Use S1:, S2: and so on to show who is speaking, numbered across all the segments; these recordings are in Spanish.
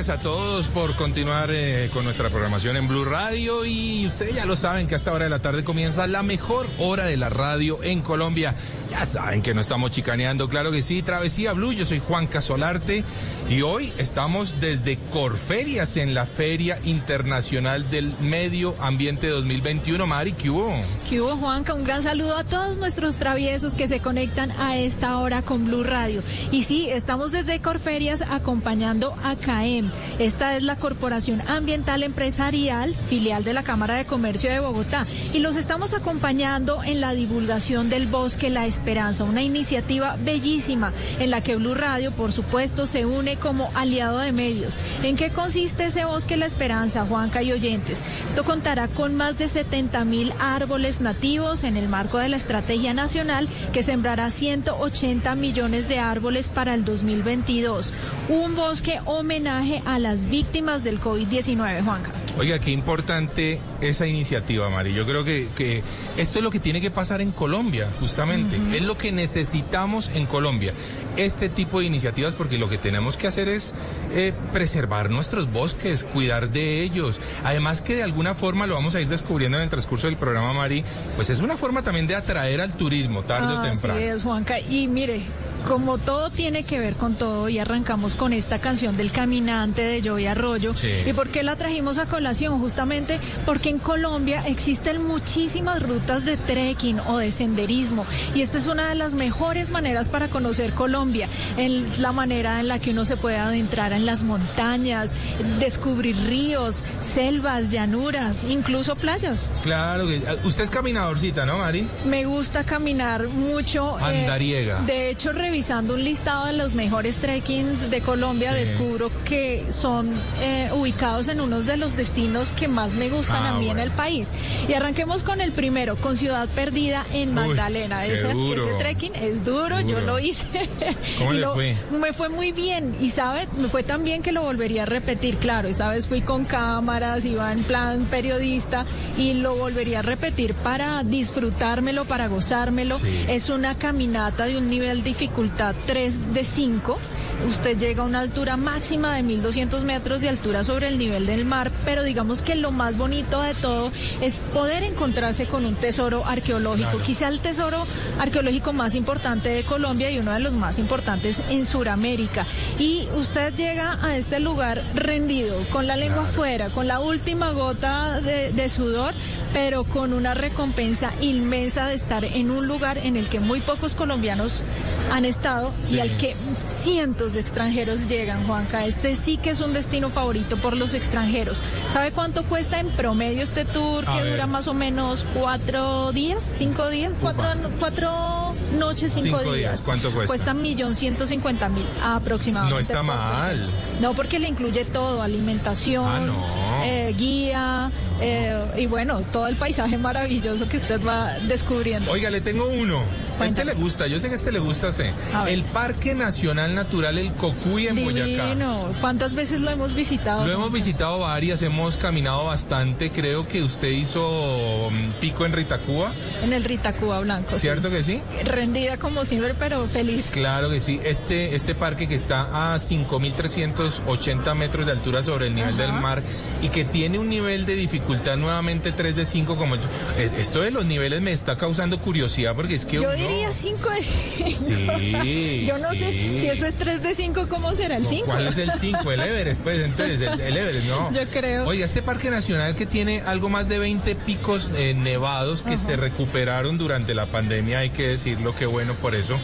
S1: Gracias a todos por continuar eh, con nuestra programación en Blue Radio y ustedes ya lo saben que a esta hora de la tarde comienza la mejor hora de la radio en Colombia. Ya saben que no estamos chicaneando, claro que sí. Travesía Blue, yo soy Juan Casolarte y hoy estamos desde Corferias en la Feria Internacional del Medio Ambiente 2021. Mari, ¿qué hubo?
S2: ¿Qué hubo, Juanca? Un gran saludo a todos nuestros traviesos que se conectan a esta hora con Blue Radio. Y sí, estamos desde Corferias acompañando a CAEM. Esta es la Corporación Ambiental Empresarial, filial de la Cámara de Comercio de Bogotá. Y los estamos acompañando en la divulgación del Bosque La Esperanza, una iniciativa bellísima en la que Blue Radio, por supuesto, se une como aliado de medios. ¿En qué consiste ese Bosque La Esperanza, Juanca y oyentes? Esto contará con más de 70 mil árboles nativos en el marco de la Estrategia Nacional que sembrará 180 millones de árboles para el 2022. Un bosque homenaje a las víctimas del COVID-19, Juanca.
S1: Oiga, qué importante esa iniciativa, Mari. Yo creo que, que esto es lo que tiene que pasar en Colombia, justamente. Es lo que necesitamos en Colombia. Este tipo de iniciativas, porque lo que tenemos que hacer es eh, preservar nuestros bosques, cuidar de ellos. Además que de alguna forma lo vamos a ir descubriendo en el transcurso del programa, Mari, pues es una forma también de atraer al turismo tarde o temprano.
S2: Así es, Juanca. Y mire, como todo tiene que ver con todo, y arrancamos con esta canción del caminante de Joey Arroyo.
S1: Sí.
S2: ¿Y por qué la trajimos a colación? Justamente porque en Colombia existen muchísimas rutas de trekking o de senderismo. Y esta es una de las mejores maneras para conocer Colombia. Es la manera en la que uno se puede adentrar en las montañas, descubrir ríos, selvas, llanuras, incluso playas.
S1: Claro, que usted es caminadorcita, ¿no, Mari?
S2: Me gusta caminar mucho. eh,
S1: Andariega.
S2: de hecho, revisando un listado de los mejores trekkings de Colombia,
S1: Sí.
S2: descubro que son eh, ubicados en unos de los destinos que más me gustan
S1: Ah,
S2: a mí en el país. Y arranquemos con el primero, con Ciudad Perdida en Magdalena. ese, ese trekking es duro, yo lo hice.
S1: ¿Cómo
S2: Y
S1: le
S2: lo-
S1: fue?
S2: Me fue muy bien. Y sabe, me fue tan bien que lo volvería a repetir. Claro, esa vez fui con cámaras, iba en plan periodista y lo volvería a repetir para disfrutármelo, para gozármelo.
S1: Sí.
S2: Es una caminata de un nivel de dificultad 3 de 5. Usted llega a una altura máxima de 1200 metros de altura sobre el nivel del mar, pero digamos que lo más bonito de todo es poder encontrarse con un tesoro arqueológico,
S1: Claro.
S2: quizá el tesoro arqueológico más importante de Colombia y uno de los más importantes en Sudamérica. Y usted llega a este lugar rendido, con la lengua afuera, con la última gota de, de sudor, pero con una recompensa inmensa de estar en un lugar en el que muy pocos colombianos han estado y al que cientos de extranjeros llegan, Juanca. Este sí que es un destino favorito por los extranjeros. ¿Sabe cuánto cuesta en promedio este tour
S1: A
S2: que
S1: ver.
S2: dura más o menos cuatro días, cinco días, cuatro, cuatro noches, cinco,
S1: Cinco días. ¿Cuánto cuesta?
S2: Cuesta millón ciento cincuenta mil aproximadamente.
S1: No está mal.
S2: No, porque le incluye todo, alimentación,
S1: Ah, no.
S2: eh, guía, eh, y bueno, todo el paisaje maravilloso que usted va descubriendo.
S1: Oiga, le tengo uno. Este
S2: Cuéntame.
S1: le gusta, yo sé que este le gusta a usted.
S2: A.
S1: El Parque Nacional Natural El Cocuy en Boyacá.
S2: Divino. ¿Cuántas veces lo hemos visitado?
S1: Lo hemos visitado varias, hemos caminado bastante. Creo que usted hizo mm, pico en Ritacúa,
S2: En el Ritacúa Blanco. sí.
S1: ¿cierto que sí?
S2: Rendida como siempre, pero feliz.
S1: Claro que sí. Este, este parque que está a 5.380 metros de altura sobre el nivel del mar y que tiene un nivel de dificultad nuevamente 3 de 5 como yo. Es- Esto de los niveles me está causando curiosidad porque es que
S2: Yo
S1: uno-
S2: diría 5 de 5.
S1: Sí,
S2: Yo no sé
S1: sí.
S2: si eso es 3 de 5, ¿cómo será el
S1: No,
S2: 5?
S1: ¿Cuál es el 5? El Everest, pues entonces, el, el Everest, no.
S2: Yo creo.
S1: Oiga, este parque nacional que tiene algo más de 20 picos eh, nevados que se recuperaron durante la pandemia, hay que decirlo, qué bueno por eso.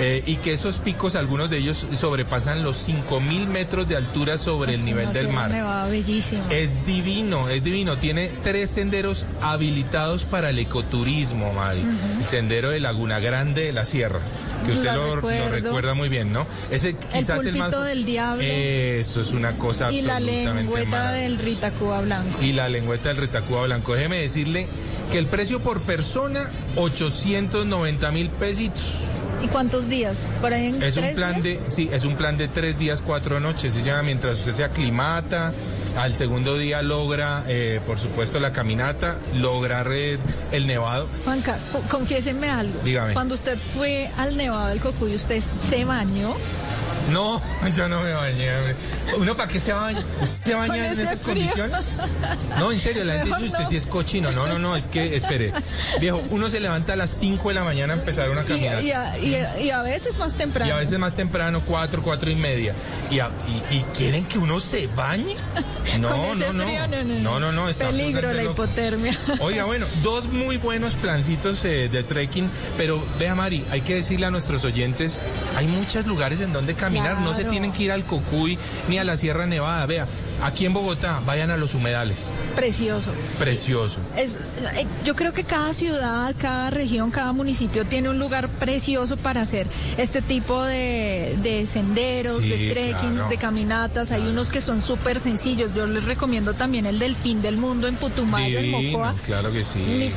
S1: eh, y que esos picos, algunos de ellos sobrepasan los 5000 metros de altura sobre el nivel
S2: Una
S1: del mar.
S2: Nevada bellísimo.
S1: Es divino, es divino. Tiene tres senderos habilitados para el ecoturismo, Mari. El sendero de Laguna Grande de la Sierra, que usted
S2: La
S1: lo, lo recuerda muy bien, ¿no? Ese quizás el, más...
S2: pulpito del diablo.
S1: Eso es una cosa
S2: y la
S1: absolutamente
S2: lengüeta
S1: maravillosa.
S2: del Ritacúa Blanco.
S1: Y la lengüeta del Retacúa Blanco. Déjeme decirle que el precio por persona, 890 mil pesitos.
S2: ¿Y cuántos días? ¿Por ahí en
S1: Es un plan
S2: días?
S1: de, sí, es un plan de tres días, cuatro noches. Llama mientras usted se aclimata. Al segundo día logra, eh, por supuesto, la caminata, lograr eh, el nevado.
S2: Juanca, co- confiéseme algo.
S1: Dígame.
S2: Cuando usted fue al Nevado del Cocuy, ¿usted se bañó?
S1: No, yo no me bañé. ¿Uno para qué se baña? ¿Usted se baña en esas
S2: frío.
S1: condiciones? No, en serio, la gente dice, usted
S2: no.
S1: si es cochino. No, no, no, es que, espere. Viejo, uno se levanta a las 5 de la mañana a empezar una caminata.
S2: y a, y a- y a veces más temprano.
S1: Y a veces más temprano, cuatro, cuatro y media. ¿Y, a- y, quieren que uno se bañe? No,
S2: Con ese
S1: no, no.
S2: frío, no, no,
S1: No, no, no, está
S2: Peligro la
S1: absolutamente loco.
S2: hipotermia.
S1: Oiga, bueno, dos muy buenos plancitos eh, de trekking, pero vea Mari, hay que decirle a nuestros oyentes, hay muchos lugares en donde caminar, no se tienen que ir al Cocuy ni a la Sierra Nevada, vea, aquí en Bogotá, vayan a los humedales,
S2: Precioso.
S1: precioso.
S2: Es, eh, yo creo que cada ciudad, cada región, cada municipio tiene un lugar precioso para hacer este tipo de, de senderos,
S1: Sí,
S2: de trekking,
S1: claro.
S2: de caminatas. Hay unos que son súper sencillos. Yo les recomiendo también el del fin del mundo en Putumayo, en Mocoa.
S1: claro que sí.
S2: Ni-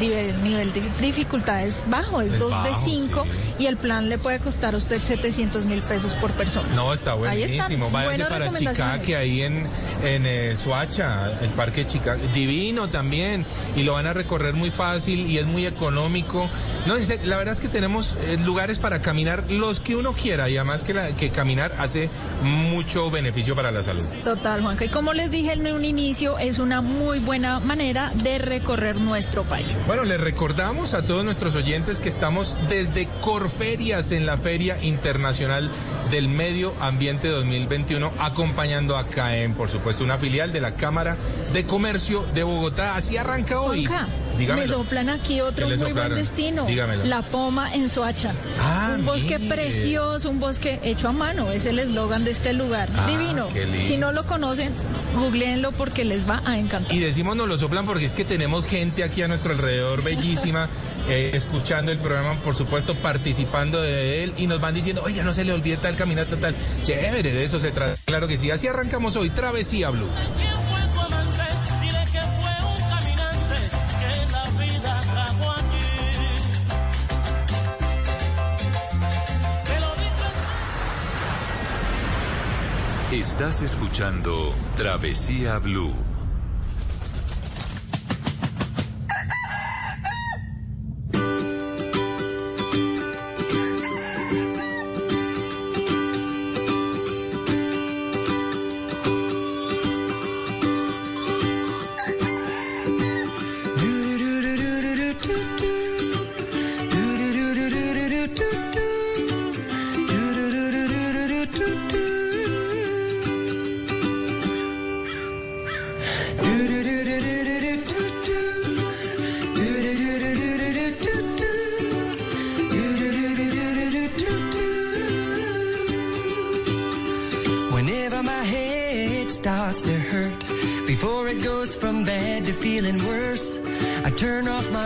S2: nivel, nivel de dificultad es bajo, es
S1: Es
S2: 2 de
S1: bajo,
S2: 5
S1: sí.
S2: y el plan le puede costar a usted 700 mil pesos por persona.
S1: No, está buenísimo. Váyase para. Chicaque, ahí en, en eh, Soacha, el parque Chicaque. Divino también. Y lo van a recorrer muy fácil y es muy económico. No, en serio, la verdad es que tenemos eh, lugares para caminar los que uno quiera y además que, la- que caminar hace mucho beneficio para la salud.
S2: Total, Juanca. Y como les dije en un inicio, es una muy buena manera de recorrer nuestro país.
S1: Bueno, les recordamos a todos nuestros oyentes que estamos desde Corferias en la Feria Internacional del Medio Ambiente 2021, acompañando a CAEM, por supuesto, una filial de la Cámara de Comercio de Bogotá. Así arranca hoy.
S2: Juanca, me soplan aquí otro
S1: ¿Qué le
S2: muy buen destino.
S1: Dígamelo.
S2: La Poma en Soacha.
S1: Ah,
S2: un bosque
S1: mire.
S2: precioso, un bosque hecho a mano. Es el eslogan de este lugar.
S1: Ah,
S2: Divino.
S1: qué lindo.
S2: Si no lo conocen, googleenlo porque les va a encantar.
S1: Y decimos nos lo soplan porque es que tenemos gente aquí a nuestro alrededor bellísima, eh, escuchando el programa, por supuesto, participando de él y nos van diciendo, oiga, no se le olvide tal caminata, tal. Chévere, de eso se trata. Claro que sí. Así arrancamos hoy, Travesía Blue.
S3: ¿Quién fue tu amante?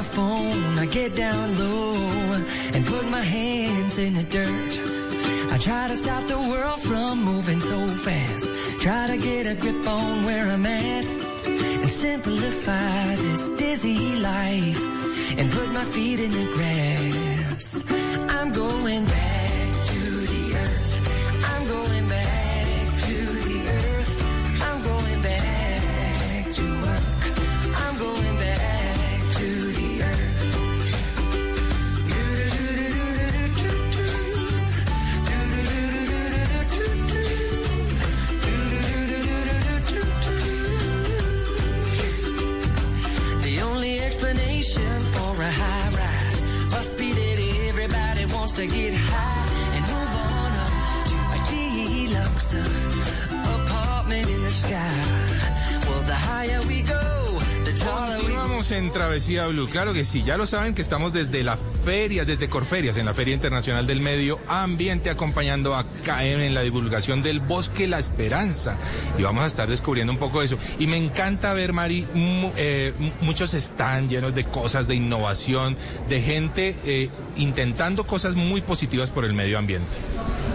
S4: Phone, I get down low, and put my hands in the dirt. I try to stop the world from moving so fast, try to get a grip on where I'm at, and simplify this dizzy life and put my feet in the grass.
S1: Continuamos en Travesía Blue. Claro que sí, ya lo saben que estamos desde la feria, desde Corferias, en la Feria Internacional del Medio Ambiente, acompañando a KM en la divulgación del Bosque La Esperanza. Y vamos a estar descubriendo un poco de eso. Y me encanta ver, Mari, eh, mu- muchos están llenos de cosas, de innovación, de gente eh, intentando cosas muy positivas por el medio ambiente.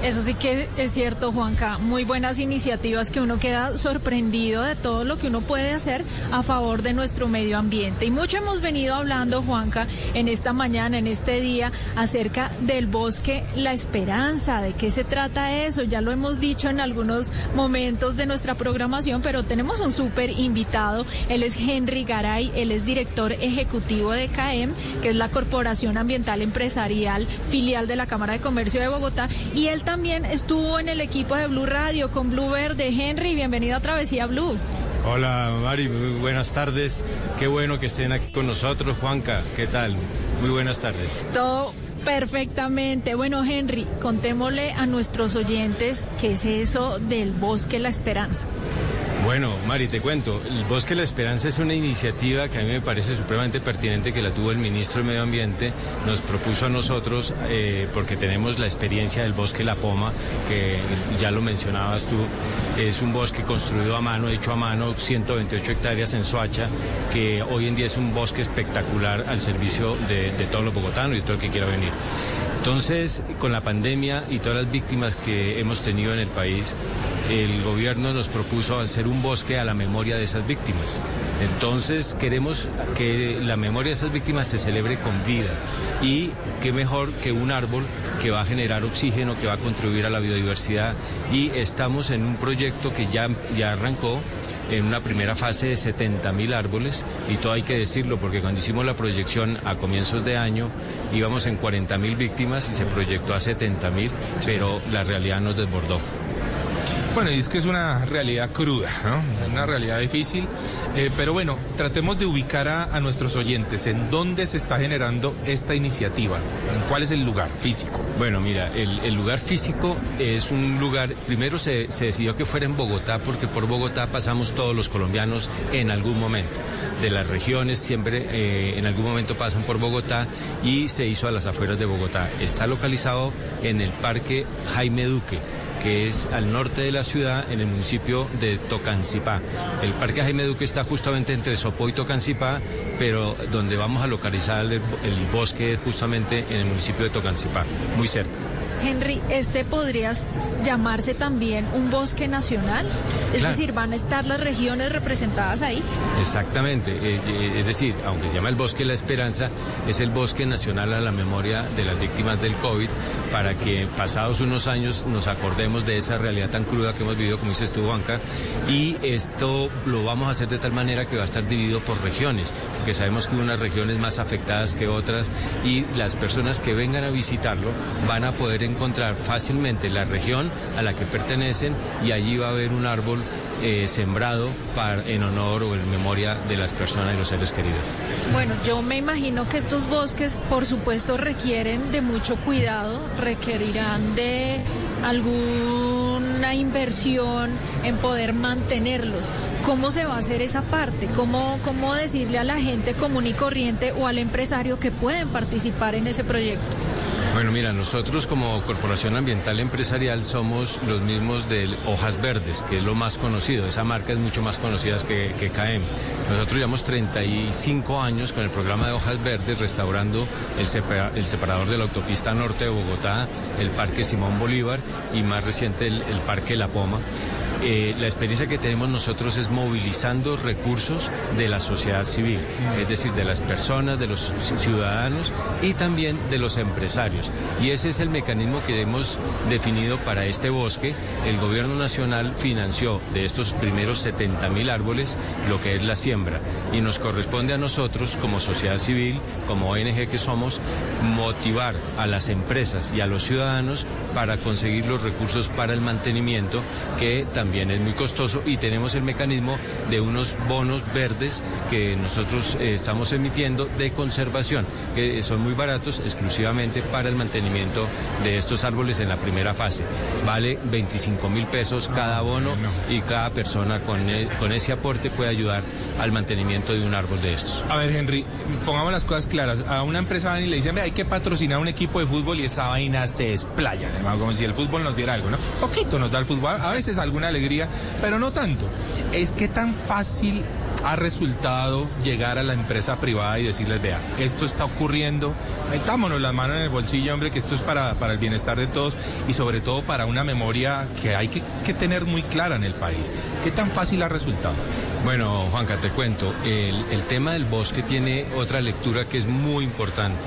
S2: Eso sí que es cierto, Juanca. Muy buenas iniciativas que uno queda sorprendido de todo lo que uno puede hacer a favor de nuestro medio ambiente. Y mucho hemos venido hablando, Juanca, en esta mañana, en este día, acerca del bosque La Esperanza. ¿De qué se trata eso? Ya lo hemos dicho en algunos momentos de nuestra programación, pero tenemos un súper invitado. Él es Henry Garay, él es director ejecutivo de CAEM, que es la Corporación Ambiental Empresarial, filial de la Cámara de Comercio de Bogotá. Y él también estuvo en el equipo de Blue Radio con Blue Verde. Henry, bienvenido a Travesía Blue.
S5: Hola Mari, muy buenas tardes. Qué bueno que estén aquí con nosotros. Juanca, ¿qué tal? Muy buenas tardes.
S2: Todo perfectamente. Bueno, Henry, contémosle a nuestros oyentes qué es eso del Bosque La Esperanza.
S5: Bueno, Mari, te cuento. El Bosque La Esperanza es una iniciativa que a mí me parece supremamente pertinente que la tuvo el ministro de Medio Ambiente. Nos propuso a nosotros, eh, porque tenemos la experiencia del Bosque La Poma, que ya lo mencionabas tú. Es un bosque construido a mano, hecho a mano, 128 hectáreas en Soacha, que hoy en día es un bosque espectacular al servicio de, de todos los bogotanos y todo el que quiera venir. Entonces, con la pandemia y todas las víctimas que hemos tenido en el país, el gobierno nos propuso hacer un bosque a la memoria de esas víctimas. Entonces, queremos que la memoria de esas víctimas se celebre con vida. Y qué mejor que un árbol que va a generar oxígeno, que va a contribuir a la biodiversidad. Y estamos en un proyecto que ya, ya arrancó en una primera fase de 70 mil árboles y todo hay que decirlo porque cuando hicimos la proyección a comienzos de año íbamos en 40 mil víctimas y se proyectó a 70 mil, pero la realidad nos desbordó.
S1: Bueno, y es que es una realidad cruda. Una realidad difícil. Eh, pero bueno, tratemos de ubicar a, nuestros oyentes en dónde se está generando esta iniciativa, en cuál es el lugar físico.
S5: Bueno, mira, el, lugar físico es un lugar, primero se, se decidió que fuera en Bogotá porque por Bogotá pasamos todos los colombianos en algún momento. De las regiones siempre eh, en algún momento pasan por Bogotá y se hizo a las afueras de Bogotá. Está localizado en el Parque Jaime Duque que es al norte de la ciudad, en el municipio de Tocancipá. El Parque Jaime Duque está justamente entre Sopó y Tocancipá, pero donde vamos a localizar el, el bosque es justamente en el municipio de Tocancipá, muy cerca.
S2: Henry, ¿este podría llamarse también un bosque nacional? Es
S5: Claro.
S2: decir, ¿van a estar las regiones representadas ahí?
S5: Exactamente, eh, eh, es decir, aunque se llama el Bosque La Esperanza, es el bosque nacional a la memoria de las víctimas del COVID, para que pasados unos años nos acordemos de esa realidad tan cruda que hemos vivido, como dices tú, Juanca, y esto lo vamos a hacer de tal manera que va a estar dividido por regiones, porque sabemos que unas regiones más afectadas que otras, y las personas que vengan a visitarlo van a poder encontrar fácilmente la región a la que pertenecen y allí va a haber un árbol eh, sembrado para, en honor o en memoria de las personas y los seres queridos.
S2: Bueno, yo me imagino que estos bosques, por supuesto, requieren de mucho cuidado, requerirán de alguna inversión en poder mantenerlos. ¿Cómo se va a hacer esa parte? ¿Cómo, cómo decirle a la gente común y corriente o al empresario que pueden participar en ese proyecto?
S5: Bueno, mira, nosotros como Corporación Ambiental Empresarial somos los mismos de Hojas Verdes, que es lo más conocido. Esa marca es mucho más conocida que, que KM. Nosotros llevamos 35 años con el programa de Hojas Verdes restaurando el, separa- el separador de la autopista norte de Bogotá, el Parque Simón Bolívar y más reciente el Parque La Poma. Eh, la experiencia que tenemos nosotros es movilizando recursos de la sociedad civil, es decir, de las personas, de los ciudadanos y también de los empresarios. Y ese es el mecanismo que hemos definido para este bosque. El gobierno nacional financió de estos primeros 70 mil árboles lo que es la siembra y nos corresponde a nosotros como sociedad civil, como ONG que somos, motivar a las empresas y a los ciudadanos para conseguir los recursos para el mantenimiento, que también es muy costoso, y tenemos el mecanismo de unos bonos verdes que nosotros eh, estamos emitiendo de conservación, que son muy baratos exclusivamente para el mantenimiento de estos árboles en la primera fase. Vale 25 mil pesos cada bono y cada persona con, e- con ese aporte puede ayudar al mantenimiento de un árbol de estos.
S1: A ver, Henry, pongamos las cosas claras. A una empresa van y le dicen, "Ve, hay que patrocinar un equipo de fútbol y esa vaina se desplaya, hermano, como si el fútbol nos diera algo, ¿no? Poquito nos da el fútbol, a veces alguna alegría, pero no tanto. Es que tan fácil ha resultado llegar a la empresa privada y decirles, vea, esto está ocurriendo, metámonos las manos en el bolsillo, hombre, que esto es para, para el bienestar de todos y sobre todo para una memoria que hay que, tener muy clara en el país. ¿Qué tan fácil ha resultado?
S5: Bueno, Juanca, te cuento, el, el tema del bosque tiene otra lectura que es muy importante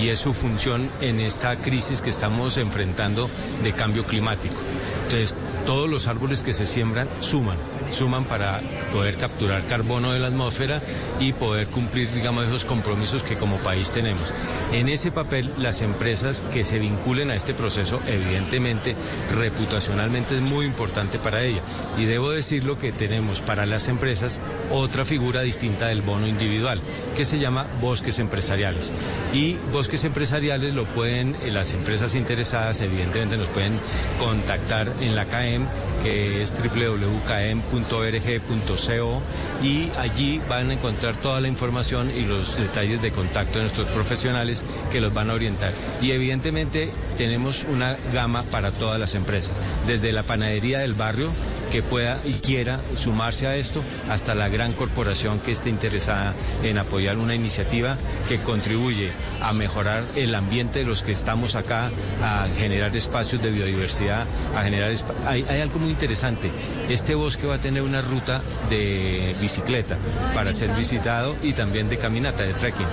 S5: y es su función en esta crisis que estamos enfrentando de cambio climático. Entonces, todos los árboles que se siembran suman, suman para poder capturar carbono de la atmósfera y poder cumplir, digamos, esos compromisos que como país tenemos. En ese papel, las empresas que se vinculen a este proceso, evidentemente, reputacionalmente es muy importante para ella. Y debo decirlo que tenemos para las empresas otra figura distinta del bono individual, que se llama bosques empresariales. Y bosques empresariales lo pueden, eh, las empresas interesadas, evidentemente, nos pueden contactar en la CAEM, que es www.km.org.co, y allí van a encontrar toda la información y los detalles de contacto de nuestros profesionales que los van a orientar. Y evidentemente tenemos una gama para todas las empresas, desde la panadería del barrio, que pueda y quiera sumarse a esto, hasta la gran corporación que esté interesada en apoyar una iniciativa que contribuye a mejorar el ambiente de los que estamos acá, a generar espacios de biodiversidad, a generar... Hay, hay algo muy interesante. Este bosque va a tener una ruta de bicicleta para ser visitado y también de caminata, de trekking.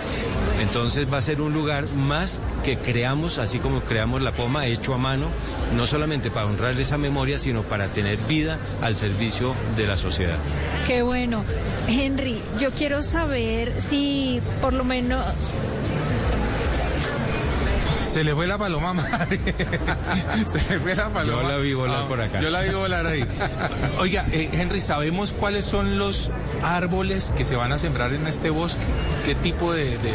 S5: Entonces va a ser un lugar más que creamos, así como creamos la poma hecho a mano, no solamente para honrar esa memoria, sino para tener vida al servicio de la sociedad.
S2: Qué bueno. Henry, yo quiero saber si por lo menos...
S1: Se le fue la paloma, Mari. Se le fue la paloma.
S5: Yo la vi volar
S1: Ah,
S5: por acá.
S1: Yo la vi volar ahí. Oiga, eh, Henry, ¿sabemos cuáles son los árboles que se van a sembrar en este bosque? ¿Qué tipo de, de,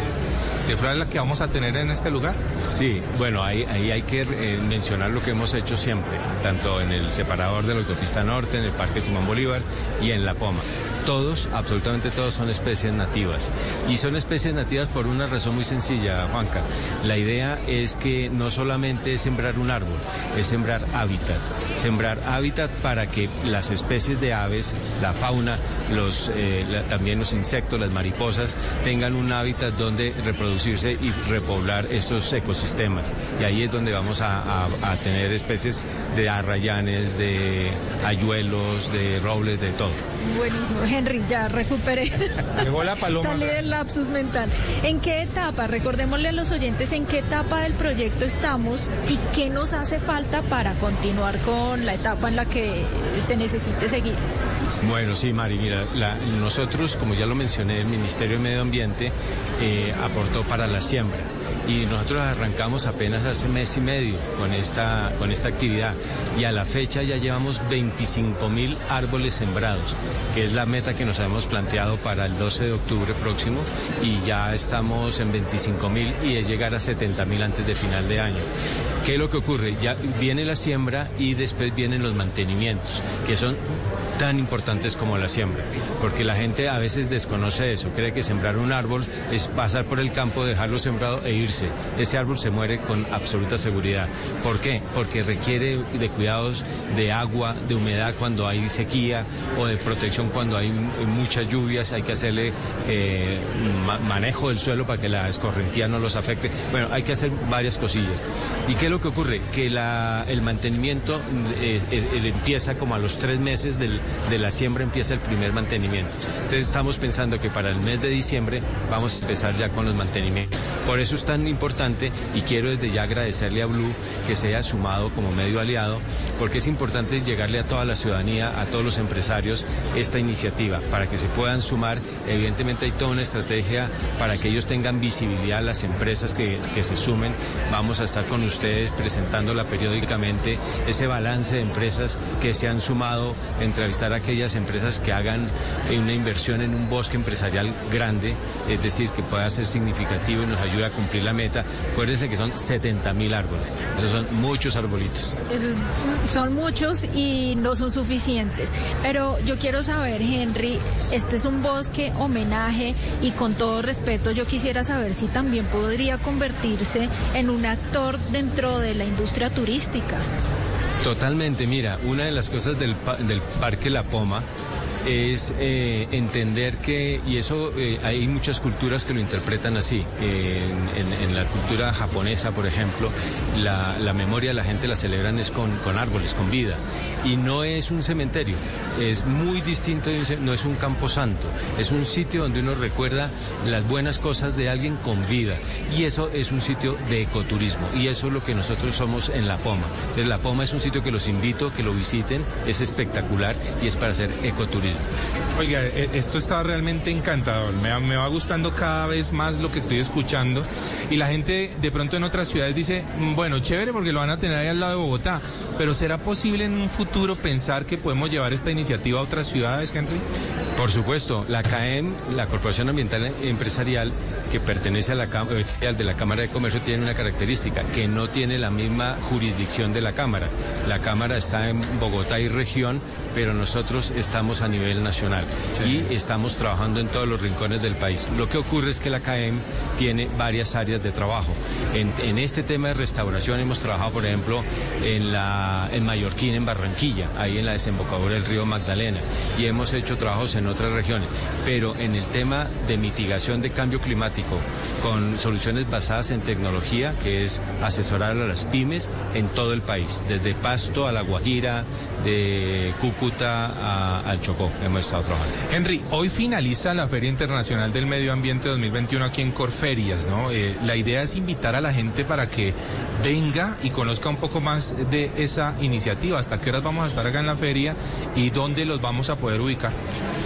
S1: de flores las que vamos a tener en este lugar?
S5: Sí, bueno, ahí, ahí hay que eh, mencionar lo que hemos hecho siempre, tanto en el separador de la autopista norte, en el Parque Simón Bolívar y en La Poma. Todos, absolutamente todos son especies nativas. Y son especies nativas por una razón muy sencilla, Juanca. La idea es que no solamente es sembrar un árbol, es sembrar hábitat. Sembrar hábitat para que las especies de aves, la fauna, eh, también los insectos, las mariposas, tengan un hábitat donde reproducirse y repoblar estos ecosistemas. Y ahí es donde vamos a, a- a tener especies de arrayanes, de ayuelos, de robles, de todo.
S2: Buenísimo, Henry, ya recuperé.
S1: Llegó la paloma.
S2: Salí del lapsus mental. ¿En qué etapa? Recordémosle a los oyentes en qué etapa del proyecto estamos y qué nos hace falta para continuar con la etapa en la que se necesite seguir.
S5: Bueno, sí, Mari, mira, la- nosotros, como ya lo mencioné, el Ministerio de Medio Ambiente eh, aportó para la siembra y nosotros arrancamos apenas hace mes y medio con esta, con esta actividad y a la fecha ya llevamos 25 mil árboles sembrados, que es la meta que nos habíamos planteado para el 12 de octubre próximo y ya estamos en 25 mil y es llegar a 70 mil antes de final de año. ¿Qué es lo que ocurre? Ya viene la siembra y después vienen los mantenimientos, que son tan importantes como la siembra, porque la gente a veces desconoce eso, cree que sembrar un árbol es pasar por el campo, dejarlo sembrado e irse. Ese árbol se muere con absoluta seguridad. ¿Por qué? Porque requiere de cuidados de agua, de humedad cuando hay sequía o de protección cuando hay muchas lluvias, hay que hacerle eh, manejo del suelo para que la escorrentía no los afecte. Bueno, hay que hacer varias cosillas. ¿Y qué es lo que ocurre? Que el mantenimiento eh, eh, empieza como a los tres meses de la siembra empieza el primer mantenimiento. Entonces estamos pensando que para el mes de diciembre vamos a empezar ya con los mantenimientos. Por eso es tan importante y quiero desde ya agradecerle a Blue que se haya sumado como medio aliado porque es importante llegarle a toda la ciudadanía, a todos los empresarios, esta iniciativa, para que se puedan sumar. Evidentemente hay toda una estrategia para que ellos tengan visibilidad, las empresas que, se sumen. Vamos a estar con ustedes presentándola periódicamente, ese balance de empresas que se han sumado, entrevistar a aquellas empresas que hagan una inversión en un bosque empresarial grande, es decir, que pueda ser significativo y nos ayude a cumplir la meta. Acuérdense que son 70 mil árboles, esos son muchos arbolitos
S2: son muchos y no son suficientes. Pero yo quiero saber, Henry, este es un bosque homenaje y con todo respeto yo quisiera saber si también podría convertirse en un actor dentro de la industria turística.
S5: Totalmente, mira, una de las cosas del, del Parque La Poma es eh, entender que, y eso eh, hay muchas culturas que lo interpretan así. en, la cultura japonesa, por ejemplo, la, memoria de la gente la celebran es con, con, árboles, con vida. Y no es un cementerio, es muy distinto, no es un campo santo, es un sitio donde uno recuerda las buenas cosas de alguien con vida. Y eso es un sitio de ecoturismo. Y eso es lo que nosotros somos en La Poma. Entonces, La Poma es un sitio que los invito, que lo visiten, es espectacular y es para hacer ecoturismo.
S1: Oiga, e, esto está realmente encantador. Me, va gustando cada vez más lo que estoy escuchando. Y la gente de pronto en otras ciudades dice, mm, bueno, chévere porque lo van a tener ahí al lado de Bogotá. Pero ¿será posible en un futuro pensar que podemos llevar esta iniciativa a otras ciudades, Henry?
S5: Por supuesto, la CAEM, la Corporación Ambiental Empresarial, que pertenece a la de la Cámara de Comercio, tiene una característica, que no tiene la misma jurisdicción de la Cámara. La Cámara está en Bogotá y región, pero nosotros estamos a nivel nacional y estamos trabajando en todos los rincones del país. Lo que ocurre es que la CAEM tiene varias áreas de trabajo. En, este tema de restauración hemos trabajado, por ejemplo, en, la, en Mallorquín, en Barranquilla, ahí en la desembocadura del río Magdalena, y hemos hecho trabajos en otras regiones. Pero en el tema de mitigación de cambio climático, con soluciones basadas en tecnología, que es asesorar a las pymes en todo el país, desde Pasto a La Guajira, de Cúcuta al Chocó. Hemos estado trabajando.
S1: Henry, hoy finaliza la Feria Internacional del Medio Ambiente 2021 aquí en Corferias, ¿no? Eh, la idea es invitar a la gente para que venga y conozca un poco más de esa iniciativa. ¿Hasta qué horas vamos a estar acá en la feria y dónde los vamos a poder ubicar?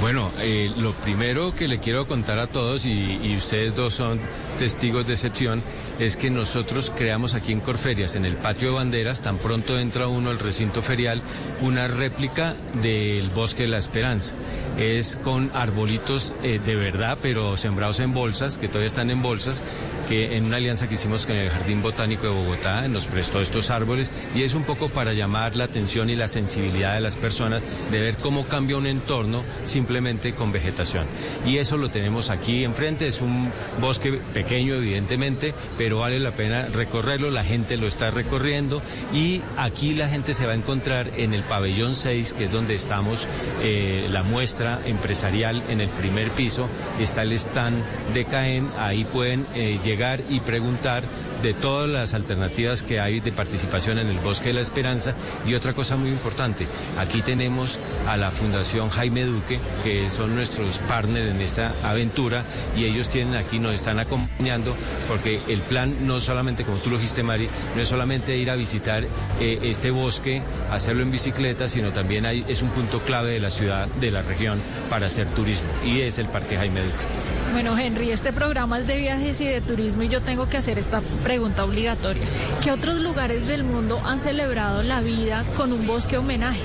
S5: Bueno, eh, lo primero que le quiero contar a todos, y ustedes dos son testigos de excepción, es que nosotros creamos aquí en Corferias, en el patio de banderas, tan pronto entra uno al recinto ferial, una réplica del Bosque de la Esperanza. Es con arbolitos eh, de verdad, pero sembrados en bolsas, que todavía están en bolsas, que en una alianza que hicimos con el Jardín Botánico de Bogotá nos prestó estos árboles y es un poco para llamar la atención y la sensibilidad de las personas de ver cómo cambia un entorno simplemente con vegetación. Y eso lo tenemos aquí enfrente, es un bosque pequeño evidentemente, pero vale la pena recorrerlo, la gente lo está recorriendo y aquí la gente se va a encontrar en el pabellón 6, que es donde estamos, eh, la muestra empresarial en el primer piso, está el stand de CAEN, ahí pueden eh, llegar y preguntar de todas las alternativas que hay de participación en el Bosque de la Esperanza. Y otra cosa muy importante, aquí tenemos a la Fundación Jaime Duque, que son nuestros partners en esta aventura, y ellos tienen aquí, nos están acompañando, porque el plan no solamente, como tú lo dijiste, Mari, no es solamente ir a visitar eh, este bosque, hacerlo en bicicleta, sino también hay, es un punto clave de la ciudad, de la región, para hacer turismo, y es el Parque Jaime Duque.
S2: Bueno, Henry, este programa es de viajes y de turismo y yo tengo que hacer esta pregunta obligatoria. ¿Qué otros lugares del mundo han celebrado la vida con un bosque homenaje?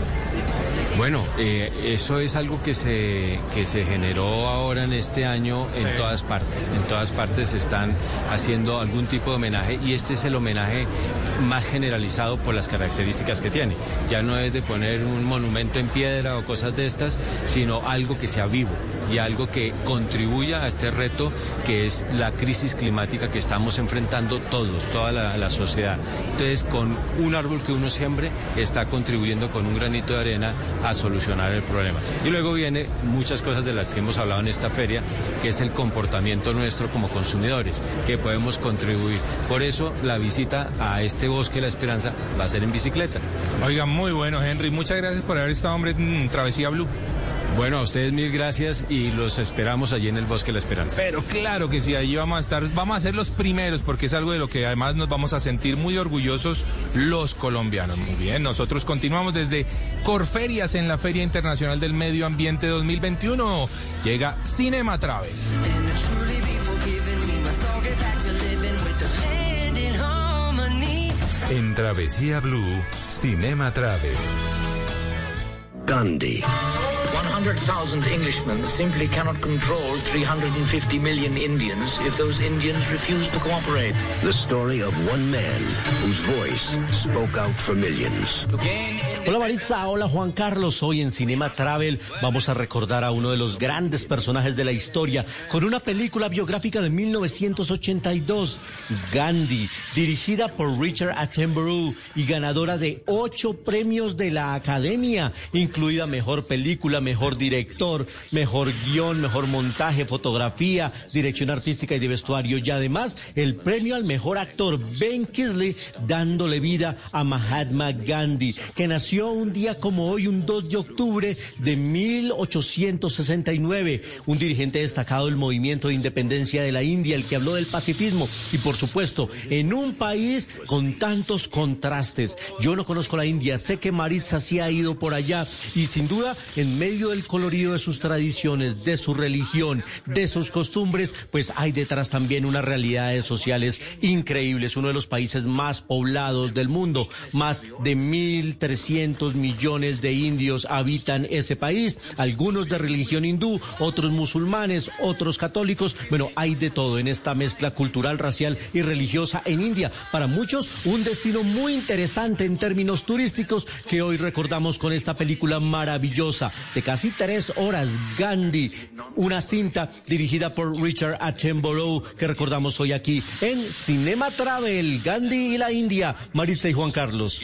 S5: Bueno, eh, eso es algo que se, que se generó ahora en este año en todas partes. En todas partes se están haciendo algún tipo de homenaje y este es el homenaje más generalizado por las características que tiene. Ya no es de poner un monumento en piedra o cosas de estas, sino algo que sea vivo y algo que contribuya a este reto que es la crisis climática que estamos enfrentando todos, toda la, sociedad. Entonces, con un árbol que uno siembre, está contribuyendo con un granito de arena a solucionar el problema. Y luego viene muchas cosas de las que hemos hablado en esta feria, que es el comportamiento nuestro como consumidores, que podemos contribuir. Por eso la visita a este bosque La Esperanza va a ser en bicicleta.
S1: Oiga, muy bueno, Henry. Muchas gracias por haber estado, hombre, en Travesía Blue.
S5: Bueno, a ustedes mil gracias y los esperamos allí en el Bosque La Esperanza.
S1: Pero claro que sí, ahí vamos a estar, vamos a ser los primeros, porque es algo de lo que además nos vamos a sentir muy orgullosos los colombianos. Muy bien, nosotros continuamos desde Corferias en la Feria Internacional del Medio Ambiente 2021. Llega Cinema Travel.
S6: En Travesía Blue, Cinema Travel.
S7: Gandhi.
S8: 100,000 Englishmen simply cannot control 350 million Indians if those Indians refuse to cooperate.
S7: The story of one man whose voice spoke out for millions.
S9: Hola Marisa, hola Juan Carlos. Hoy en Cinema Travel vamos a recordar a uno de los grandes personajes de la historia con una película biográfica de 1982, Gandhi, dirigida por Richard Attenborough y ganadora de ocho premios de la Academia, incluida Mejor Película, Mejor Director, Mejor Guión, Mejor Montaje, Fotografía, Dirección Artística y de Vestuario. Y además el premio al Mejor Actor Ben Kingsley dándole vida a Mahatma Gandhi, que nació un día como hoy, un 2 de octubre de 1869, un dirigente destacado del movimiento de independencia de la India, el que habló del pacifismo. Y por supuesto en un país con tantos contrastes. Yo no conozco la India, sé que Maritza sí ha ido por allá y sin duda en medio del colorido de sus tradiciones, de su religión, de sus costumbres, pues hay detrás también unas realidades sociales increíbles, uno de los países más poblados del mundo, más de 1.300 millones de indios habitan ese país, algunos de religión hindú, otros musulmanes, otros católicos. Bueno, hay de todo en esta mezcla cultural, racial y religiosa en India. Para muchos, un destino muy interesante en términos turísticos que hoy recordamos con esta película maravillosa de casi tres horas, Gandhi, una cinta dirigida por Richard Attenborough que recordamos hoy aquí en Cinema Travel, Gandhi y la India, Maritza y Juan Carlos.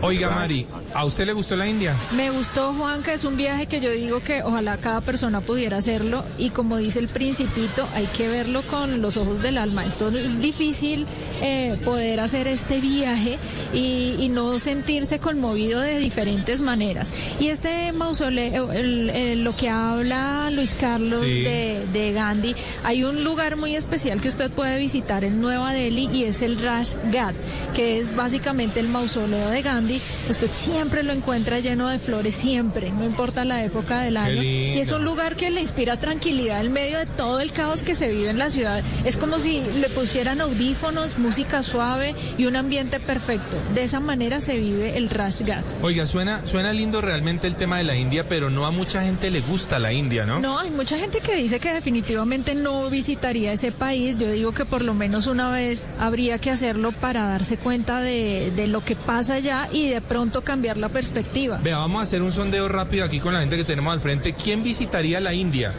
S1: Oiga, Mari, ¿a usted le gustó la India?
S2: Me gustó, Juan, que es un viaje que yo digo que ojalá cada persona pudiera hacerlo y como dice el principito, hay que verlo con los ojos del alma. Esto es difícil eh, poder hacer este viaje y, y no sentirse conmovido de diferentes maneras. Y este mausoleo, el- el- lo que habla Luis Carlos
S1: Sí.
S2: de, de Gandhi, hay un lugar muy especial que usted puede visitar en Nueva Delhi y es el Raj Ghat, que es básicamente el mausoleo de Gandhi. Usted siempre lo encuentra lleno de flores, siempre, no importa la época del año. Y es
S1: lindo.
S2: un lugar que le inspira tranquilidad en medio de todo el caos que se vive en la ciudad. Es como si le pusieran audífonos, música suave y un ambiente perfecto. De esa manera se vive el Raj Ghat.
S1: Oiga, suena, suena lindo realmente el tema de la India, pero no a mucha gente le gusta la India, ¿no?
S2: No, hay mucha gente que dice que definitivamente no visitaría ese país. Yo digo que por lo menos una vez habría que hacerlo para darse cuenta de, de lo que pasa allá y de pronto cambiar la perspectiva.
S1: Vea, vamos a hacer un sondeo rápido aquí con la gente que tenemos al frente. ¿Quién visitaría la India?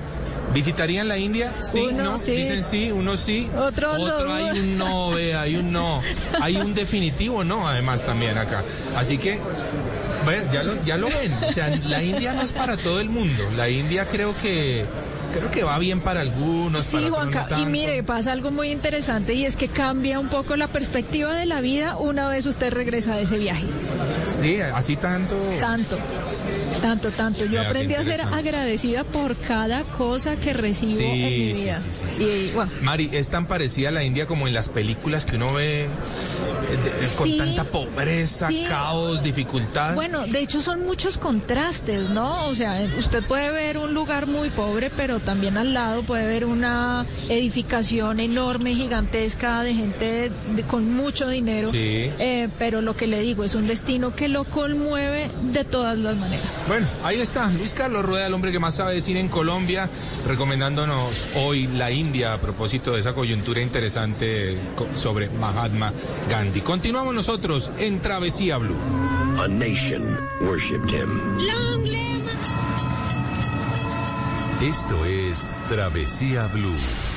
S1: ¿Visitarían la India? Sí,
S2: Uno,
S1: no.
S2: sí.
S1: Dicen sí, uno sí.
S2: Otros no.
S1: Otro hay un no, vea, hay un no. Hay un definitivo no, además también acá. Así que, bueno, ya lo, ya lo ven. O sea, la India no es para todo el mundo. La India creo que creo que va bien para algunos.
S2: Sí,
S1: para
S2: Juanca,
S1: no
S2: y mire, pasa algo muy interesante y es que cambia un poco la perspectiva de la vida una vez usted regresa de ese viaje.
S1: Sí, así tanto.
S2: Tanto. Tanto, tanto. Yo aprendí a ser agradecida por cada cosa que recibo en mi
S1: Sí, sí,
S2: vida.
S1: sí, sí, sí.
S2: Y, bueno,
S1: Mari, es tan parecida a la India como en las películas que uno ve eh, de- con
S2: Sí,
S1: tanta pobreza,
S2: sí.
S1: caos, dificultad.
S2: Bueno, de hecho son muchos contrastes, ¿no? O sea, usted puede ver un lugar muy pobre, pero también al lado puede ver una edificación enorme, gigantesca, de gente de- con mucho dinero.
S1: Sí.
S2: Eh, pero lo que le digo, es un destino que lo conmueve de todas las maneras.
S1: Bueno, ahí está. Luis Carlos Rueda, el hombre que más sabe de cine en Colombia, recomendándonos hoy la India a propósito de esa coyuntura interesante sobre Mahatma Gandhi. Continuamos nosotros en Travesía Blue.
S7: A nation worshipped him.
S6: Esto es Travesía Blue.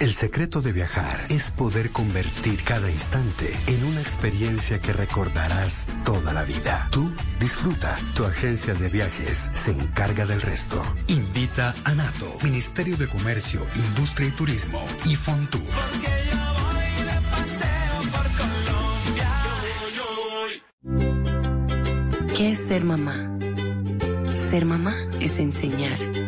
S10: El secreto de viajar es poder convertir cada instante en una experiencia que recordarás toda la vida. Tú disfruta. Tu agencia de viajes se encarga del resto. Invita a NATO, Ministerio de Comercio, Industria y Turismo y Fontour.
S11: ¿Qué es ser mamá? Ser mamá es enseñar.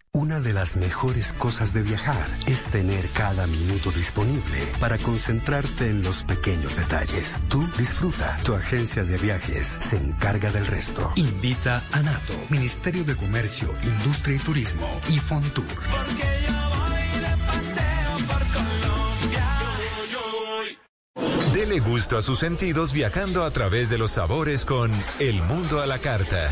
S10: Una de las mejores cosas de viajar es tener cada minuto disponible para concentrarte en los pequeños detalles. Tú disfruta. Tu agencia de viajes se encarga del resto. Invita a NATO, Ministerio de Comercio, Industria y Turismo y Fontour.
S6: Dele gusto a sus sentidos viajando a través de los sabores con El Mundo a la Carta.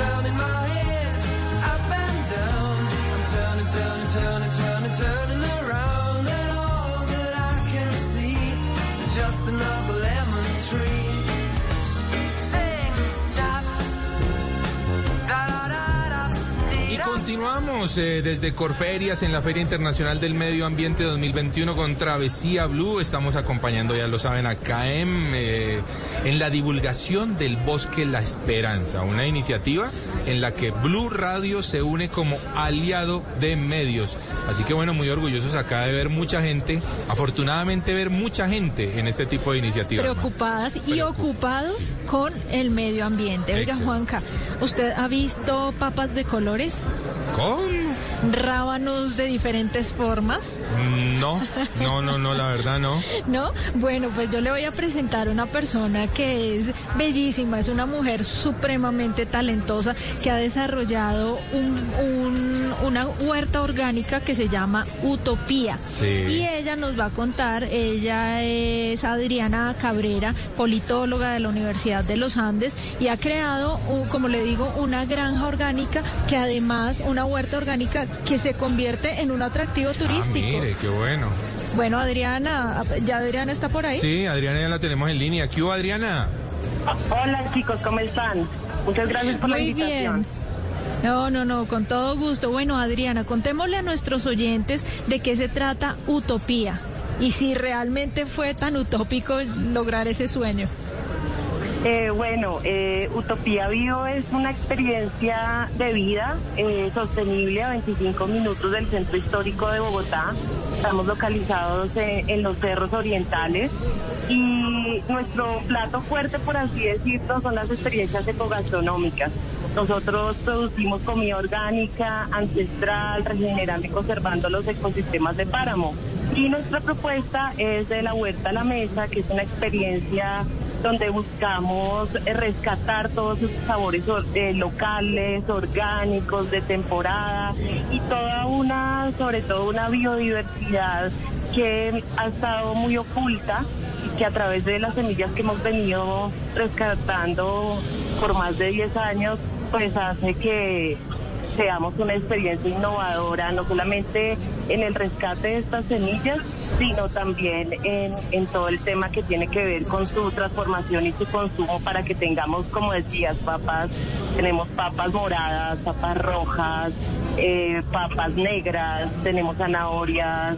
S4: Turning my
S1: eh, desde Corferias en la Feria Internacional del Medio Ambiente 2021 con Travesía Blue. Estamos acompañando, ya lo saben, a CAEM eh, en la divulgación del Bosque La Esperanza, una iniciativa en la que Blue Radio se une como aliado de medios. Así que bueno, muy orgullosos acá de ver mucha gente, afortunadamente ver mucha gente en este tipo de iniciativas.
S2: Preocupadas y
S1: Preocup-
S2: ocupados con el medio ambiente. Oiga. Juanca, ¿usted ha visto papas de colores?
S1: ¿Cómo?
S2: Rábanos de diferentes formas.
S1: No, no, no, no, la verdad no.
S2: ¿No? Bueno, pues yo le voy a presentar una persona que es bellísima, es una mujer supremamente talentosa que ha desarrollado un- un- una huerta orgánica que se llama Utopía.
S1: Sí.
S2: Y ella nos va a contar, ella es Adriana Cabrera, politóloga de la Universidad de los Andes y ha creado, como le digo, una granja orgánica que además, una huerta orgánica que se convierte en un atractivo
S1: Ah,
S2: turístico.
S1: mire, qué bueno.
S2: Bueno, Adriana, ¿ya Adriana está por ahí?
S1: Sí, Adriana ya la tenemos en línea. ¿Qué hubo, Adriana?
S12: Hola chicos, ¿cómo están? Muchas gracias por la
S2: Muy
S12: invitación.
S2: bien. No, no, no, con todo gusto. Bueno, Adriana, contémosle a nuestros oyentes de qué se trata Utopía. y si realmente fue tan utópico lograr ese sueño.
S12: Eh, bueno, eh, Utopía Bio es una experiencia de vida eh, sostenible a 25 minutos del centro histórico de Bogotá. Estamos localizados en, en los cerros orientales y nuestro plato fuerte, por así decirlo, son las experiencias ecogastronómicas. Nosotros producimos comida orgánica, ancestral, regenerando y conservando los ecosistemas de páramo. Y nuestra propuesta es de la huerta a la mesa, que es una experiencia donde buscamos rescatar todos esos sabores or- eh, locales, orgánicos, de temporada y toda una, sobre todo una biodiversidad que ha estado muy oculta y que a través de las semillas que hemos venido rescatando por más de 10 años, pues hace que seamos una experiencia innovadora, no solamente en el rescate de estas semillas, sino también en, en todo el tema que tiene que ver con su transformación y su consumo para que tengamos, como decías, papas, tenemos papas moradas, papas rojas, eh, papas negras, tenemos zanahorias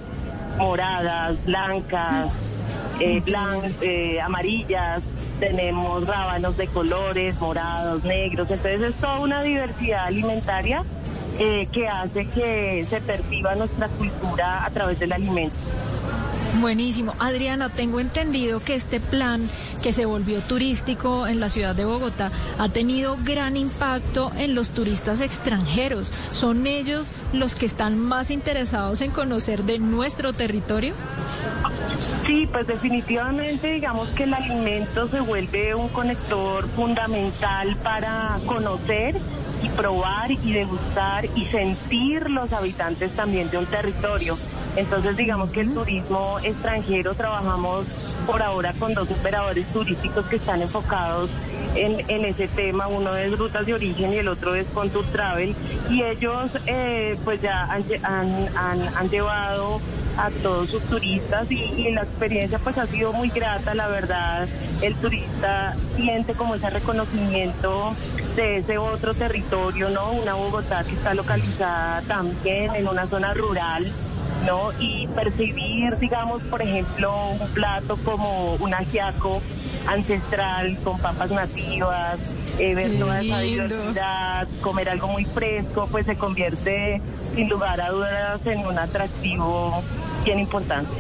S12: moradas, blancas, eh, blan- eh, amarillas, tenemos rábanos de colores, morados, negros, entonces es toda una diversidad alimentaria eh, que hace que se perciba nuestra cultura a través del alimento.
S2: Buenísimo. Adriana, tengo entendido que este plan que se volvió turístico en la ciudad de Bogotá ha tenido gran impacto en los turistas extranjeros. ¿Son ellos los que están más interesados en conocer de nuestro territorio?
S12: Sí, pues definitivamente digamos que el alimento se vuelve un conector fundamental para conocer y probar y degustar y sentir los habitantes también de un territorio. Entonces digamos que el turismo extranjero trabajamos por ahora con dos operadores turísticos que están enfocados en, en ese tema. Uno es Rutas de Origen y el otro es Contour Travel. Y ellos eh, pues ya han, han, han- han llevado a todos sus turistas y, y la experiencia pues ha sido muy grata, la verdad. El turista siente como ese reconocimiento de ese otro territorio, ¿no? Una Bogotá que está localizada también en una zona rural. ¿no? Y percibir, digamos, por ejemplo, un plato como un ajiaco ancestral con papas nativas, eh, ver toda esa diversidad, comer algo muy fresco, pues se convierte sin lugar a dudas en un atractivo bien importante.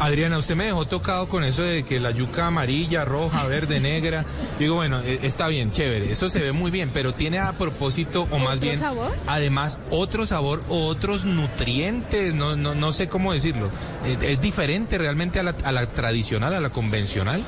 S1: Adriana, usted me dejó tocado con eso de que la yuca amarilla, roja, verde, negra. Digo, bueno, eh, está bien, chévere, eso se ve muy bien, pero tiene a propósito, o más
S2: ¿Otro
S1: bien,
S2: sabor?
S1: además, otro sabor o otros nutrientes, no, no, no sé cómo decirlo. Eh, ¿Es diferente realmente a la, a la tradicional, a la convencional?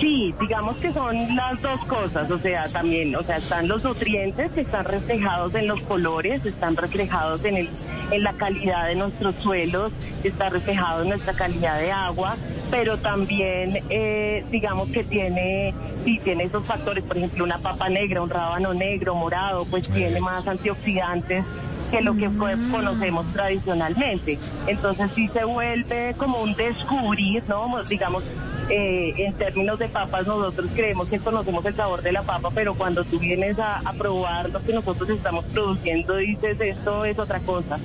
S12: Sí, digamos que son las dos cosas, o sea, también, o sea, están los nutrientes que están reflejados en los colores, están reflejados en el, en la calidad de nuestros suelos, está reflejado en nuestra calidad de agua, pero también, eh, digamos que tiene, sí, tiene esos factores, por ejemplo, una papa negra, un rábano negro, morado, pues tiene más antioxidantes que lo que co- conocemos tradicionalmente. Entonces sí se vuelve como un descubrir, ¿no? Digamos, eh, en términos de papas nosotros creemos que conocemos el sabor de la papa, pero cuando tú vienes a, a probar lo que nosotros estamos produciendo dices esto es otra cosa.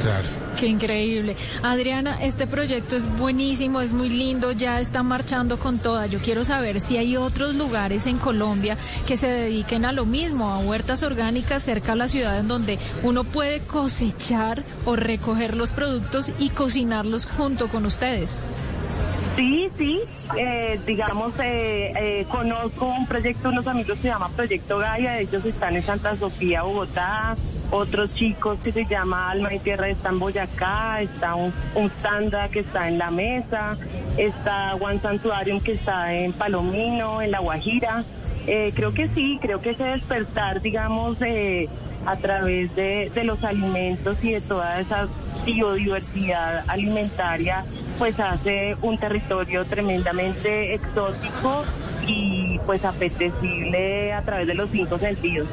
S1: Claro.
S2: Qué increíble. Adriana, este proyecto es buenísimo, es muy lindo, ya está marchando con toda. Yo quiero saber si hay otros lugares en Colombia que se dediquen a lo mismo, a huertas orgánicas cerca a la ciudad en donde uno puede cosechar o recoger los productos y cocinarlos junto con ustedes.
S12: Sí, sí, eh, digamos, eh, eh, conozco un proyecto, unos amigos se llama Proyecto Gaia, ellos están en Santa Sofía, Bogotá, otros chicos que se llama Alma y Tierra están Boyacá, está un, un que está en La Mesa, está One Santuarium que está en Palomino, en La Guajira. Eh, creo que sí, creo que ese despertar, digamos, eh, a través de, de los alimentos y de toda esa biodiversidad alimentaria, pues hace un territorio tremendamente exótico y pues apetecible a través de los cinco sentidos.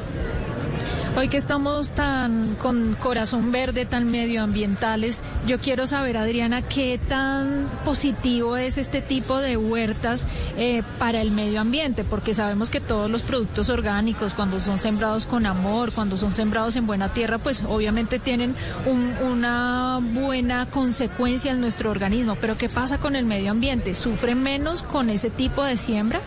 S2: Hoy que estamos tan con corazón verde, tan medioambientales, yo quiero saber, Adriana, qué tan positivo es este tipo de huertas eh, para el medio ambiente, porque sabemos que todos los productos orgánicos, cuando son sembrados con amor, cuando son sembrados en buena tierra, pues obviamente tienen un- una buena consecuencia en nuestro organismo. Pero ¿qué pasa con el medio ambiente? ¿Sufre menos con ese tipo de siembra?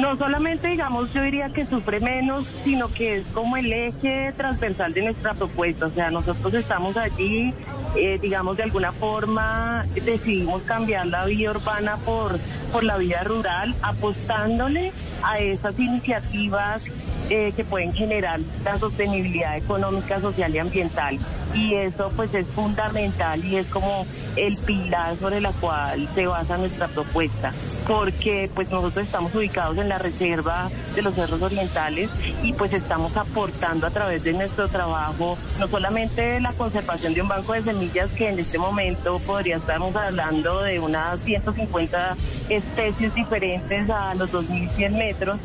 S12: No solamente, digamos, yo diría que sufre menos, sino que es como el eje transversal de nuestra propuesta. O sea, nosotros estamos allí, eh, digamos, de alguna forma decidimos cambiar la vida urbana por, por la vida rural, apostándole a esas iniciativas eh, que pueden generar la sostenibilidad económica, social y ambiental. Y eso pues es fundamental y es como el pilar sobre la cual se basa nuestra propuesta, porque pues nosotros estamos ubicados en la reserva de los cerros orientales y pues estamos aportando a través de nuestro trabajo no solamente la conservación de un banco de semillas que en este momento podría estarnos hablando de unas 150 especies diferentes a los 2100 metros,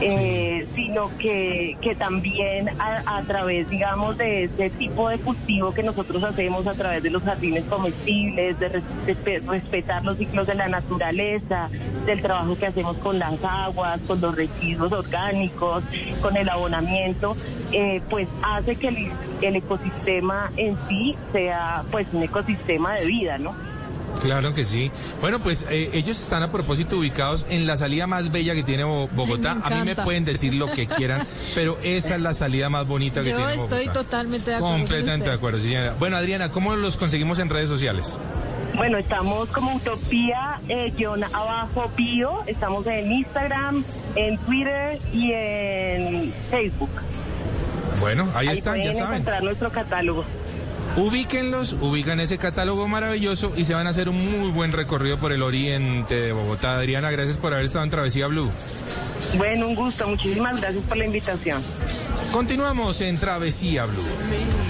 S12: eh, sino que, que también a, través, digamos, de ese tipo de cultivo que nosotros hacemos a través de los jardines comestibles, de, res- respetar los ciclos de la naturaleza, del trabajo que hacemos con las aguas, con los residuos orgánicos, con el abonamiento, eh, pues hace que el, el ecosistema en sí sea pues un ecosistema de vida, ¿no?
S1: Claro que sí. Bueno, pues eh, ellos están a propósito ubicados en la salida más bella que tiene Bo- Bogotá.
S2: Ay,
S1: a mí me pueden decir lo que quieran, pero esa es la salida más bonita que
S2: Yo
S1: tiene
S2: estoy
S1: Bogotá.
S2: totalmente de acuerdo. con
S1: Completamente de acuerdo, sí, señora. Bueno, Adriana, ¿cómo los conseguimos en redes sociales?
S12: Bueno, estamos como Utopía eh, guion abajo bio, estamos en Instagram, en Twitter y en Facebook.
S1: Bueno, ahí, están, ya
S12: pueden
S1: saben.
S12: encontrar nuestro catálogo.
S1: Ubíquenlos, ubican ese catálogo maravilloso y se van a hacer un muy buen recorrido por el oriente de Bogotá. Adriana, gracias por haber estado en Travesía Blue.
S12: Bueno, un gusto, muchísimas gracias por la invitación.
S1: Continuamos en Travesía Blue.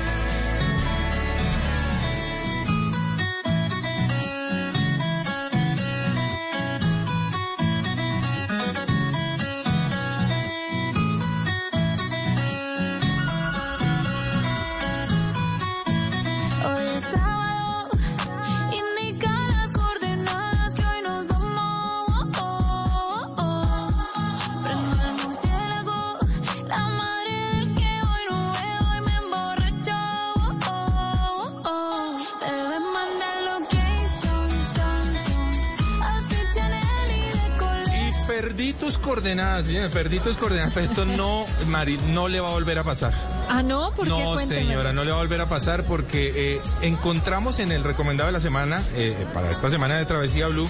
S1: Señora, perdí tus coordenadas, pero esto no, Mari, no le va a volver a pasar.
S2: Ah, no, ¿por qué?
S1: No,
S2: Cuénteme.
S1: señora, no le va a volver a pasar porque eh, encontramos en el recomendado de la semana, eh, para esta semana de Travesía Blue,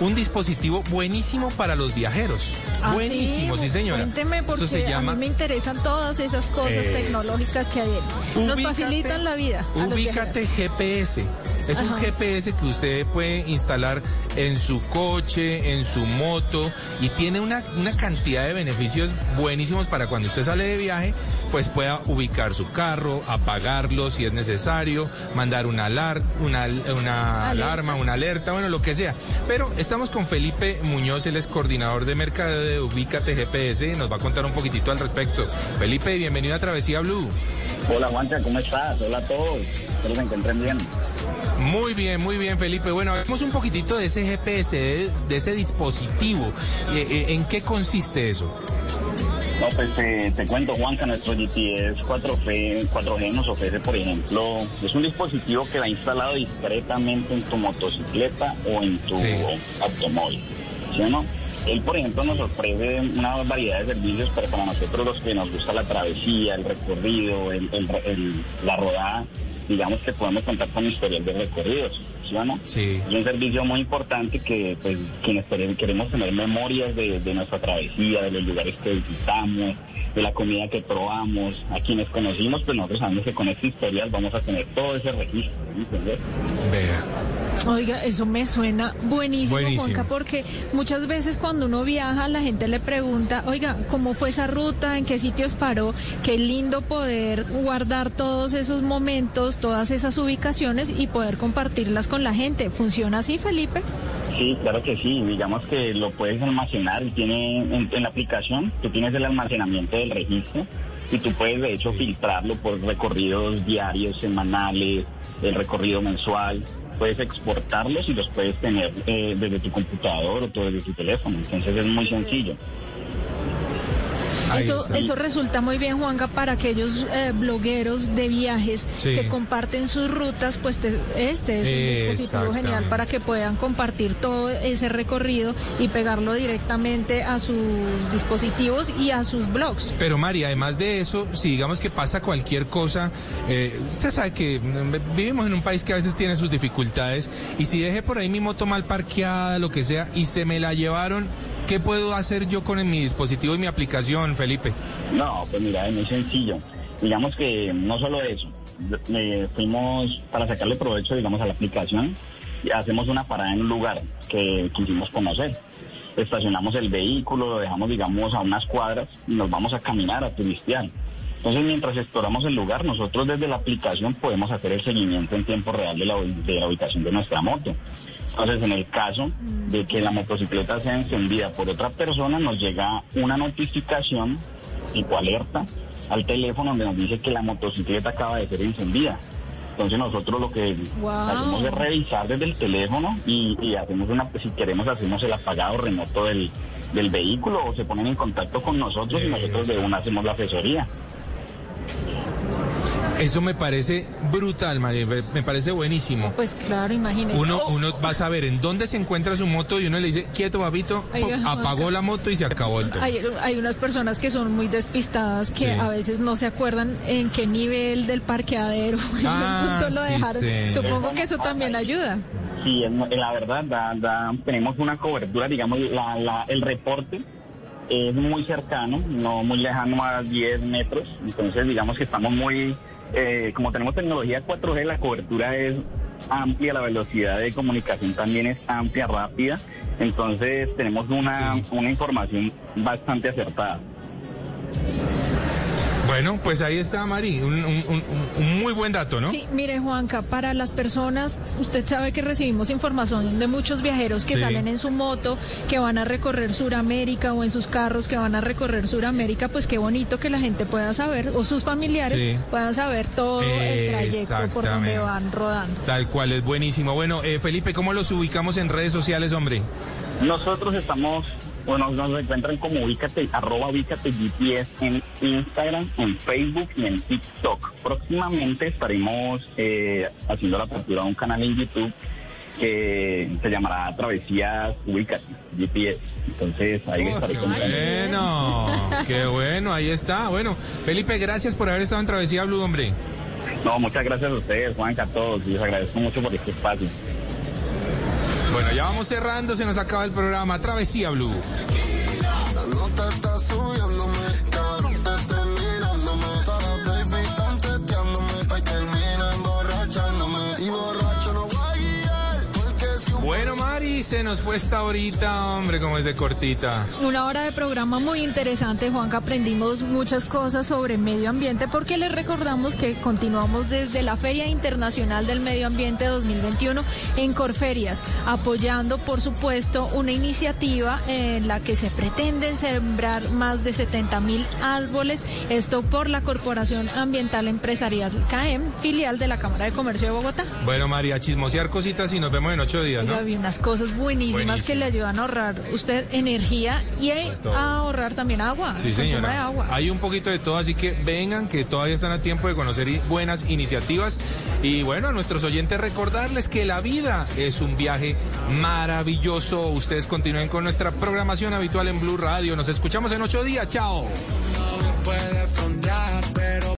S1: un dispositivo buenísimo para los viajeros.
S2: Ah,
S1: buenísimo, sí, señora.
S2: Cuénteme porque
S1: Eso se
S2: a mí me interesan todas esas cosas
S1: Eso.
S2: tecnológicas que hay. Nos
S1: Ubícate-
S2: facilitan la vida.
S1: Ubícate GPS. Es un. GPS que usted puede instalar en su coche, en su moto y tiene una, una cantidad de beneficios buenísimos para cuando usted sale de viaje, pues pueda ubicar su carro, apagarlo si es necesario, mandar una, alar- una, una alarma, una alerta, bueno, lo que sea. Pero estamos con Felipe Muñoz, él es coordinador de mercado de Ubícate GPS, nos va a contar un poquitito al respecto. Felipe, bienvenido a Travesía Blue.
S13: Hola Juancha, ¿cómo estás? Hola a todos. Espero se encuentren bien.
S1: Muy bien, muy bien, Felipe. Bueno, hablemos un poquitito de ese GPS, de, de ese dispositivo. Eh, eh, ¿En qué consiste eso?
S13: No, pues eh, te cuento, Juanca, nuestro GPS 4G, 4G nos ofrece, por ejemplo, es un dispositivo que va instalado discretamente en tu motocicleta o en tu automóvil. ¿Sí o no? Él, por ejemplo, nos ofrece una variedad de servicios, pero para nosotros los que nos gusta la travesía, el recorrido, el- el- el- la rodada, digamos que podemos contar con historial de recorridos, ¿sí o no?
S1: Sí.
S13: Es un servicio muy importante que, pues, quienes quere- queremos tener memorias de, de nuestra travesía, de los lugares que visitamos, de la comida que probamos, a quienes conocimos, pues nosotros sabemos que con este historial vamos a tener todo ese registro, ¿me ¿entiendes?
S1: Vea.
S2: Oiga, eso me suena buenísimo,
S1: Buenísimo.
S2: Juanca, porque muchas veces cuando uno viaja, la gente le pregunta, oiga, ¿cómo fue esa ruta? ¿En qué sitios paró? Qué lindo poder guardar todos esos momentos, todas esas ubicaciones y poder compartirlas con la gente. ¿Funciona así, Felipe?
S13: Sí, claro que sí. Digamos que lo puedes almacenar y tiene en, en la aplicación, tú tienes el almacenamiento del registro y tú puedes de hecho filtrarlo por recorridos diarios, semanales, el recorrido mensual. Puedes exportarlos y los puedes tener eh, desde tu computador o todo desde tu teléfono. Entonces es muy sencillo.
S2: Eso, eso resulta muy bien, Juanca, para aquellos eh, blogueros de viajes
S1: Sí.
S2: que comparten sus rutas, pues te- este es un dispositivo
S1: Exactamente.
S2: genial para que puedan compartir todo ese recorrido y pegarlo directamente a sus dispositivos y a sus blogs.
S1: Pero Mari, además de eso, si digamos que pasa cualquier cosa, eh, usted sabe que mm, vivimos en un país que a veces tiene sus dificultades y si dejé por ahí mi moto mal parqueada, lo que sea, y se me la llevaron, ¿qué puedo hacer yo con mi dispositivo y mi aplicación, Felipe?
S13: No, pues mira, es muy sencillo. Digamos que no solo eso, eh, fuimos para sacarle provecho, digamos, a la aplicación, y hacemos una parada en un lugar que quisimos conocer. Estacionamos el vehículo, lo dejamos, digamos, a unas cuadras y nos vamos a caminar, a turistear. Entonces, mientras exploramos el lugar, nosotros desde la aplicación podemos hacer el seguimiento en tiempo real de la, ubi- de la ubicación de nuestra moto. Entonces, en el caso de que la motocicleta sea encendida por otra persona, nos llega una notificación tipo alerta al teléfono donde nos dice que la motocicleta acaba de ser encendida. Entonces nosotros lo que
S2: Wow.
S13: hacemos es revisar desde el teléfono y, y hacemos una, si queremos hacemos el apagado remoto del, del vehículo o se ponen en contacto con nosotros y nosotros de una hacemos la asesoría.
S1: Eso me parece brutal, Mari, me parece buenísimo.
S2: Pues claro, imagínese.
S1: Uno,
S2: Oh,
S1: uno va a saber en dónde se encuentra su moto y uno le dice, quieto, babito, apagó la moto y se acabó el tema.
S2: Hay, hay unas personas que son muy despistadas que
S1: Sí.
S2: a veces no se acuerdan en qué nivel del parqueadero
S1: Ah,
S2: lo
S1: sí,
S2: dejaron.
S1: señor.
S2: Supongo que eso también ayuda.
S13: Sí, la verdad, da- da- tenemos una cobertura, digamos, la, la- el reporte es muy cercano, no muy lejano a 10 metros, entonces digamos que estamos muy, eh, como tenemos tecnología 4G, la cobertura es amplia, la velocidad de comunicación también es amplia, rápida, entonces tenemos una, una información bastante acertada.
S1: Bueno, pues ahí está, Mari, un, un- un- un muy buen dato, ¿no?
S2: Sí, mire Juanca, para las personas, usted sabe que recibimos información de muchos viajeros que
S1: Sí.
S2: salen en su moto, que van a recorrer Suramérica o en sus carros que van a recorrer Suramérica, pues qué bonito que la gente pueda saber, o sus familiares
S1: Sí.
S2: puedan saber todo el trayecto por donde van rodando.
S1: Tal cual, es buenísimo. Bueno, eh, Felipe, ¿cómo los ubicamos en redes sociales, hombre?
S13: Nosotros estamos, bueno, nos encuentran como ubícate, arroba ubícate GPS en Instagram, en Facebook y en TikTok. Próximamente estaremos eh, haciendo la apertura de un canal en YouTube que se llamará Travesías Ubícate GPS. Entonces ahí les estaré contando.
S1: Bueno, qué bueno, ahí está. Bueno, Felipe, gracias por haber estado en Travesía Blue, hombre.
S13: No, muchas gracias a ustedes, Juanca, a todos. y Les agradezco mucho por este espacio.
S1: Bueno, ya vamos cerrando, se nos acaba el programa. Travesía Blue. Se nos fue esta horita, hombre, como es de cortita.
S2: Una hora de programa muy interesante, Juanca. Aprendimos muchas cosas sobre medio ambiente porque les recordamos que continuamos desde la Feria Internacional del Medio Ambiente 2021 en Corferias, apoyando, por supuesto, una iniciativa en la que se pretenden sembrar más de 70 mil árboles. Esto por la Corporación Ambiental Empresarial CAEM, filial de la Cámara de Comercio de Bogotá.
S1: Bueno, María, chismosear cositas y nos vemos en ocho días, ¿no?
S2: Vi unas cosas buenísimas, que le ayudan a ahorrar usted energía y a ahorrar también agua.
S1: Sí,
S2: de
S1: señora.
S2: agua.
S1: Hay un poquito de todo, así que vengan, que todavía están a tiempo de conocer buenas iniciativas. Y bueno, a nuestros oyentes recordarles que la vida es un viaje maravilloso. Ustedes continúen con nuestra programación habitual en Blue Radio. Nos escuchamos en ocho días. Chao.
S14: puede